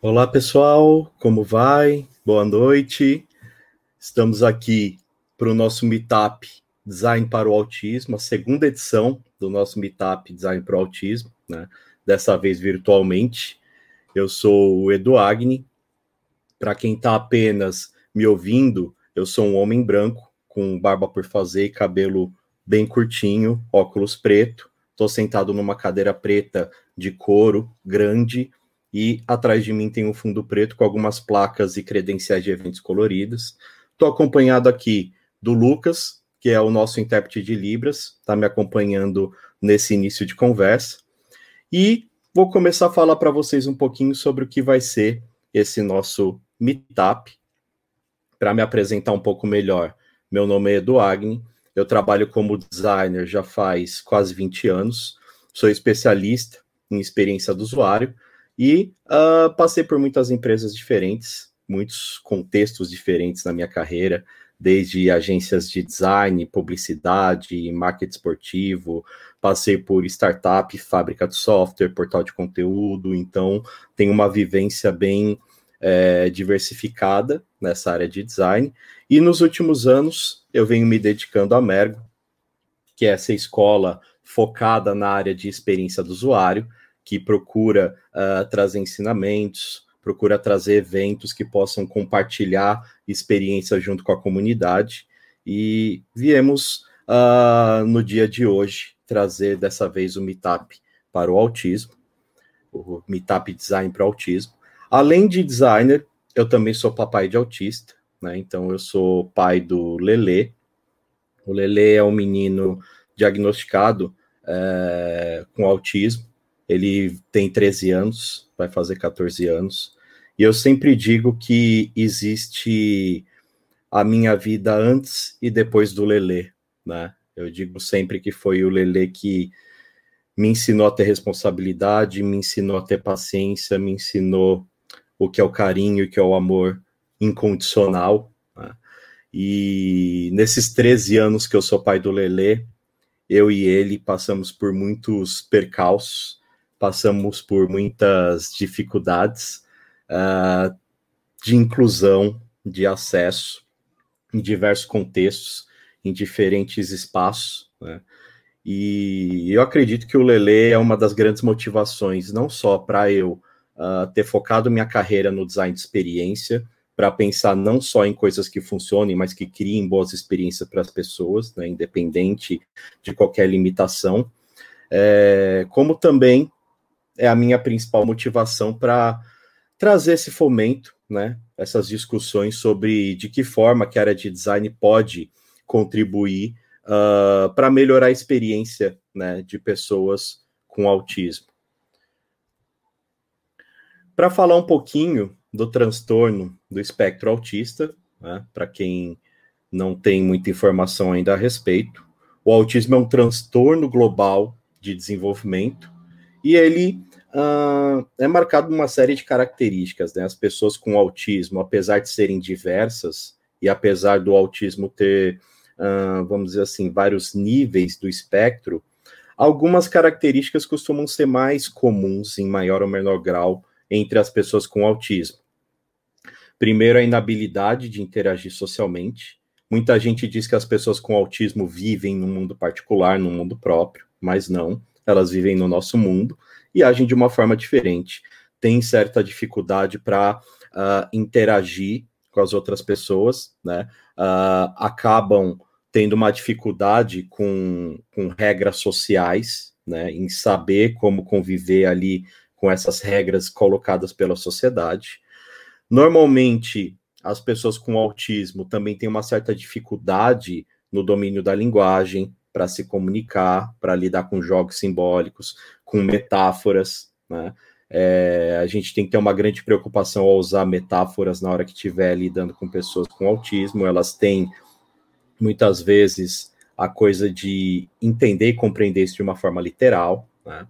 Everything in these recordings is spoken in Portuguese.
Olá, pessoal, como vai? Boa noite. Estamos aqui para o nosso Meetup Design para o Autismo, a segunda edição do nosso Meetup Design para o Autismo, né? dessa vez virtualmente. Eu sou o Edu Agni. Para quem está apenas me ouvindo, eu sou um homem branco, com barba por fazer e cabelo bem curtinho, óculos preto. Estou sentado numa cadeira preta de couro, grande, e atrás de mim tem um fundo preto com algumas placas e credenciais de eventos coloridas. Estou acompanhado aqui do Lucas, que é o nosso intérprete de Libras, está me acompanhando nesse início de conversa. E vou começar a falar para vocês um pouquinho sobre o que vai ser esse nosso meetup. Para me apresentar um pouco melhor, meu nome é Edu Agni, eu trabalho como designer já faz quase 20 anos, sou especialista em experiência do usuário e uh, passei por muitas empresas diferentes, muitos contextos diferentes na minha carreira, desde agências de design, publicidade, marketing esportivo, passei por startup, fábrica de software, portal de conteúdo, então tenho uma vivência bem é, diversificada nessa área de design. E nos últimos anos eu venho me dedicando a Mergo, que é essa escola focada na área de experiência do usuário, que procura uh, trazer ensinamentos, procura trazer eventos que possam compartilhar experiências junto com a comunidade. E viemos uh, no dia de hoje trazer dessa vez o Meetup para o autismo, o Meetup Design para o autismo. Além de designer, eu também sou papai de autista, né? Então eu sou pai do Lele. O Lele é um menino diagnosticado é, com autismo ele tem 13 anos, vai fazer 14 anos. E eu sempre digo que existe a minha vida antes e depois do Lelê, né? Eu digo sempre que foi o Lelê que me ensinou a ter responsabilidade, me ensinou a ter paciência, me ensinou o que é o carinho o que é o amor incondicional. Né? E nesses 13 anos que eu sou pai do Lelê, eu e ele passamos por muitos percalços, passamos por muitas dificuldades uh, de inclusão, de acesso em diversos contextos, em diferentes espaços, né? E eu acredito que o Lele é uma das grandes motivações, não só para eu uh, ter focado minha carreira no design de experiência, para pensar não só em coisas que funcionem, mas que criem boas experiências para as pessoas, né, independente de qualquer limitação, é, como também é a minha principal motivação para trazer esse fomento, né? Essas discussões sobre de que forma que a área de design pode contribuir uh, para melhorar a experiência né, de pessoas com autismo. Para falar um pouquinho do transtorno do espectro autista, né, para quem não tem muita informação ainda a respeito, o autismo é um transtorno global de desenvolvimento e ele uh, é marcado uma série de características. Né? As pessoas com autismo, apesar de serem diversas, e apesar do autismo ter, uh, vamos dizer assim, vários níveis do espectro, algumas características costumam ser mais comuns, em maior ou menor grau, entre as pessoas com autismo. Primeiro, a inabilidade de interagir socialmente. Muita gente diz que as pessoas com autismo vivem num mundo particular, num mundo próprio, mas não, elas vivem no nosso mundo e agem de uma forma diferente. Tem certa dificuldade para uh, ah, interagir com as outras pessoas, né? Uh, acabam tendo uma dificuldade com, com regras sociais, né? Em saber como conviver ali com essas regras colocadas pela sociedade. Normalmente, as pessoas com autismo também têm uma certa dificuldade no domínio da linguagem, para se comunicar, para lidar com jogos simbólicos, com metáforas, né? É, a gente tem que ter uma grande preocupação ao usar metáforas na hora que estiver lidando com pessoas com autismo. Elas têm muitas vezes a coisa de entender e compreender isso de uma forma literal. Né?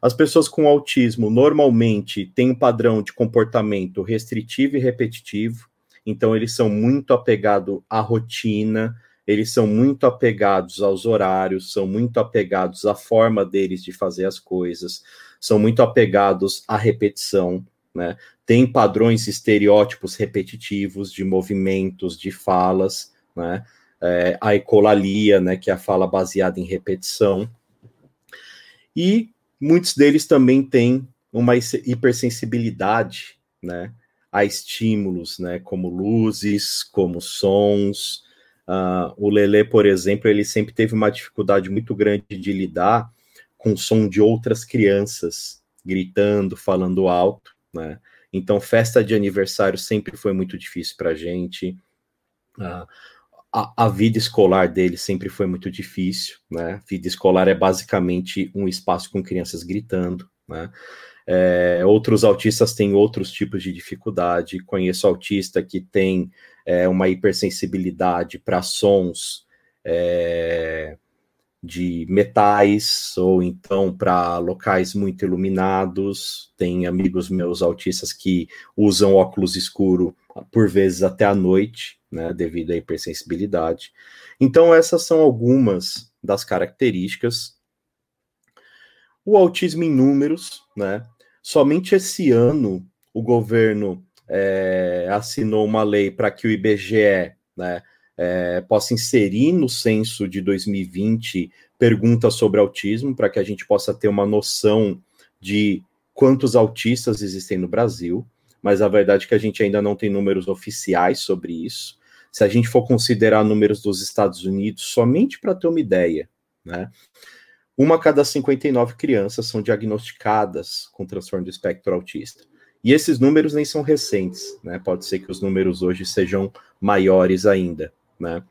As pessoas com autismo normalmente têm um padrão de comportamento restritivo e repetitivo, então eles são muito apegados à rotina, eles são muito apegados aos horários, são muito apegados à forma deles de fazer as coisas, são muito apegados à repetição, né? tem padrões estereótipos repetitivos de movimentos, de falas, né? É, a ecolalia, né, que é a fala baseada em repetição. E muitos deles também têm uma hipersensibilidade, né, a estímulos, né, como luzes, como sons. Uh, o Lele, por exemplo, ele sempre teve uma dificuldade muito grande de lidar com o som de outras crianças gritando, falando alto, né? Então, festa de aniversário sempre foi muito difícil para a gente. A, vida escolar dele sempre foi muito difícil, né? Vida escolar é basicamente um espaço com crianças gritando, né? É, outros autistas têm outros tipos de dificuldade. Conheço autista que tem é, uma hipersensibilidade para sons é, de metais ou então para locais muito iluminados. Tem amigos meus autistas que usam óculos escuro por vezes até à noite, né, devido à hipersensibilidade. Então essas são algumas das características. O autismo em números, né? Somente esse ano o governo é, assinou uma lei para que o IBGE né, é, possa inserir no censo de 2020 perguntas sobre autismo, para que a gente possa ter uma noção de quantos autistas existem no Brasil, mas a verdade é que a gente ainda não tem números oficiais sobre isso. Se a gente for considerar números dos Estados Unidos, somente para ter uma ideia, né? Uma a cada 59 crianças são diagnosticadas com transtorno do espectro autista. E esses números nem são recentes, né? Pode ser que os números hoje sejam maiores ainda, né?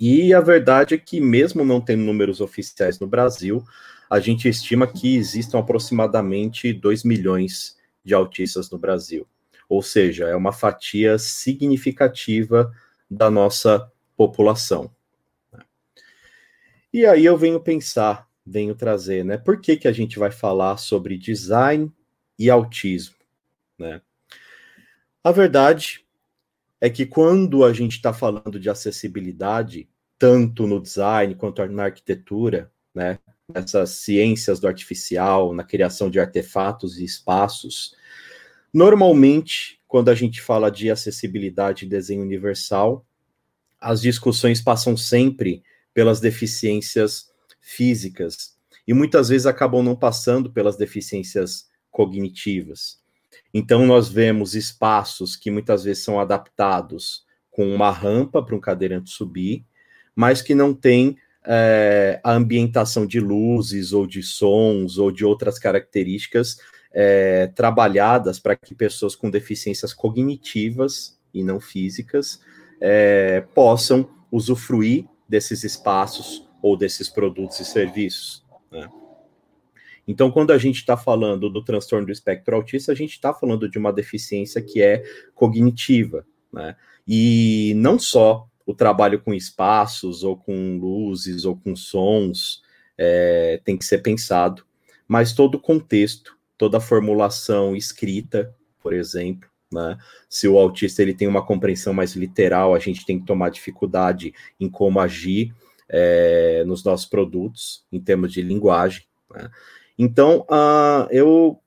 E a verdade é que, mesmo não tendo números oficiais no Brasil, a gente estima que existam aproximadamente 2 milhões de autistas no Brasil. Ou seja, é uma fatia significativa da nossa população. E aí eu venho pensar, venho trazer, né? Por que, que a gente vai falar sobre design e autismo, né? A verdade é que quando a gente está falando de acessibilidade, tanto no design quanto na arquitetura, né? Nessas ciências do artificial, na criação de artefatos e espaços, normalmente, quando a gente fala de acessibilidade e desenho universal, as discussões passam sempre pelas deficiências físicas e muitas vezes acabam não passando pelas deficiências cognitivas. Então, nós vemos espaços que muitas vezes são adaptados com uma rampa para um cadeirante subir, mas que não tem é, a ambientação de luzes ou de sons ou de outras características é, trabalhadas para que pessoas com deficiências cognitivas e não físicas é, possam usufruir desses espaços ou desses produtos e serviços. Né? Então, quando a gente está falando do transtorno do espectro autista, a gente está falando de uma deficiência que é cognitiva, né? E não só o trabalho com espaços, ou com luzes, ou com sons, é, tem que ser pensado, mas todo o contexto, toda a formulação escrita, por exemplo, né? Se o autista ele tem uma compreensão mais literal, a gente tem que tomar dificuldade em como agir é, nos nossos produtos, em termos de linguagem. Né? Então, uh, eu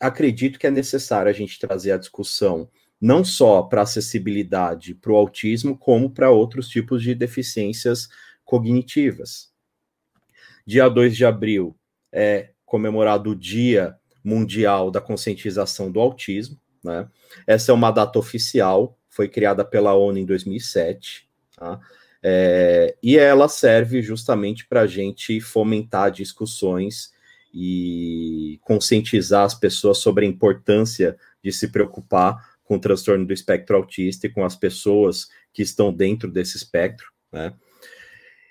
acredito que é necessário a gente trazer a discussão não só para acessibilidade para o autismo, como para outros tipos de deficiências cognitivas. Dia 2 de abril é comemorado o Dia Mundial da Conscientização do Autismo. Né? Essa é uma data oficial, foi criada pela ONU em 2007, tá? é, e ela serve justamente para a gente fomentar discussões e conscientizar as pessoas sobre a importância de se preocupar com o transtorno do espectro autista e com as pessoas que estão dentro desse espectro, né?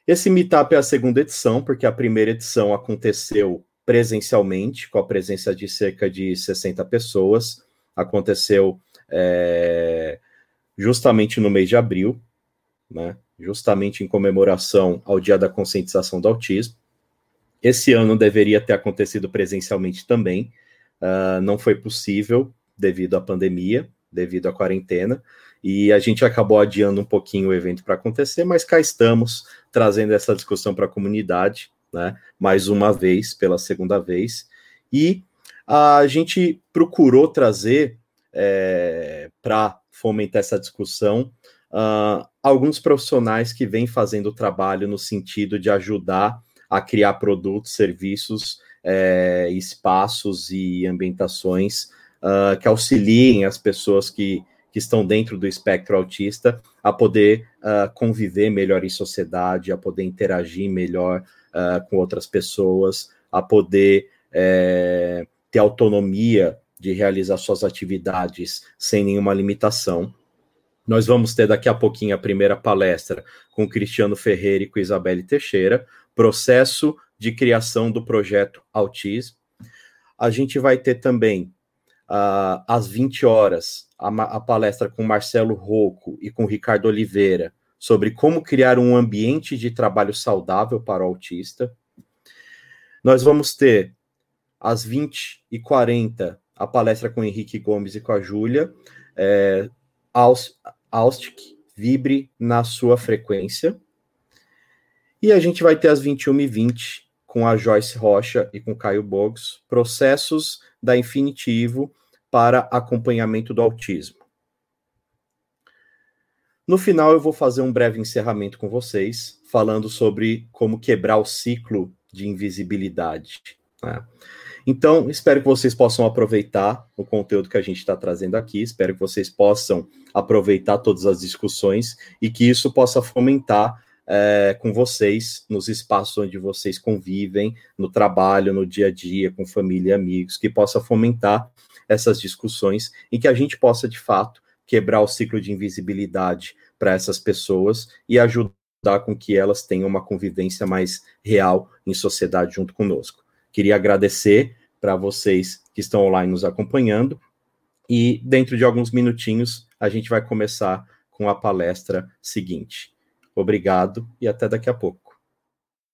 Esse meetup é a segunda edição, porque a primeira edição aconteceu presencialmente, com a presença de cerca de 60 pessoas, aconteceu é, justamente no mês de abril, né, justamente em comemoração ao Dia da Conscientização do Autismo. Esse ano deveria ter acontecido presencialmente também, uh, não foi possível devido à pandemia, devido à quarentena, e a gente acabou adiando um pouquinho o evento para acontecer, mas cá estamos trazendo essa discussão para a comunidade, né, mais uma vez, pela segunda vez, e a gente procurou trazer é, para fomentar essa discussão, uh, alguns profissionais que vêm fazendo o trabalho no sentido de ajudar a criar produtos, serviços, é, espaços e ambientações uh, que auxiliem as pessoas que, que estão dentro do espectro autista a poder uh, conviver melhor em sociedade, a poder interagir melhor com outras pessoas, a poder é, ter autonomia de realizar suas atividades sem nenhuma limitação. Nós vamos ter daqui a pouquinho a primeira palestra com Cristiano Ferreira e com Isabelle Teixeira, processo de criação do projeto Autismo. A gente vai ter também uh, às 20 horas, a, a, palestra com Marcelo Rocco e com Ricardo Oliveira sobre como criar um ambiente de trabalho saudável para o autista. Nós vamos ter às 20 e 40 a palestra com Henrique Gomes e com a Júlia, é, Austic, vibre na sua frequência. E a gente vai ter às 21h20 com a Joyce Rocha e com Caio Boggs, processos da Infinitivo para acompanhamento do autismo. No final, eu vou fazer um breve encerramento com vocês, falando sobre como quebrar o ciclo de invisibilidade. Né? Então, espero que vocês possam aproveitar o conteúdo que a gente está trazendo aqui, espero que vocês possam aproveitar todas as discussões e que isso possa fomentar é, com vocês nos espaços onde vocês convivem, no trabalho, no dia a dia, com família e amigos, que possa fomentar essas discussões e que a gente possa, de fato, quebrar o ciclo de invisibilidade para essas pessoas e ajudar com que elas tenham uma convivência mais real em sociedade junto conosco. Queria agradecer para vocês que estão online nos acompanhando e dentro de alguns minutinhos a gente vai começar com a palestra seguinte. Obrigado e até daqui a pouco.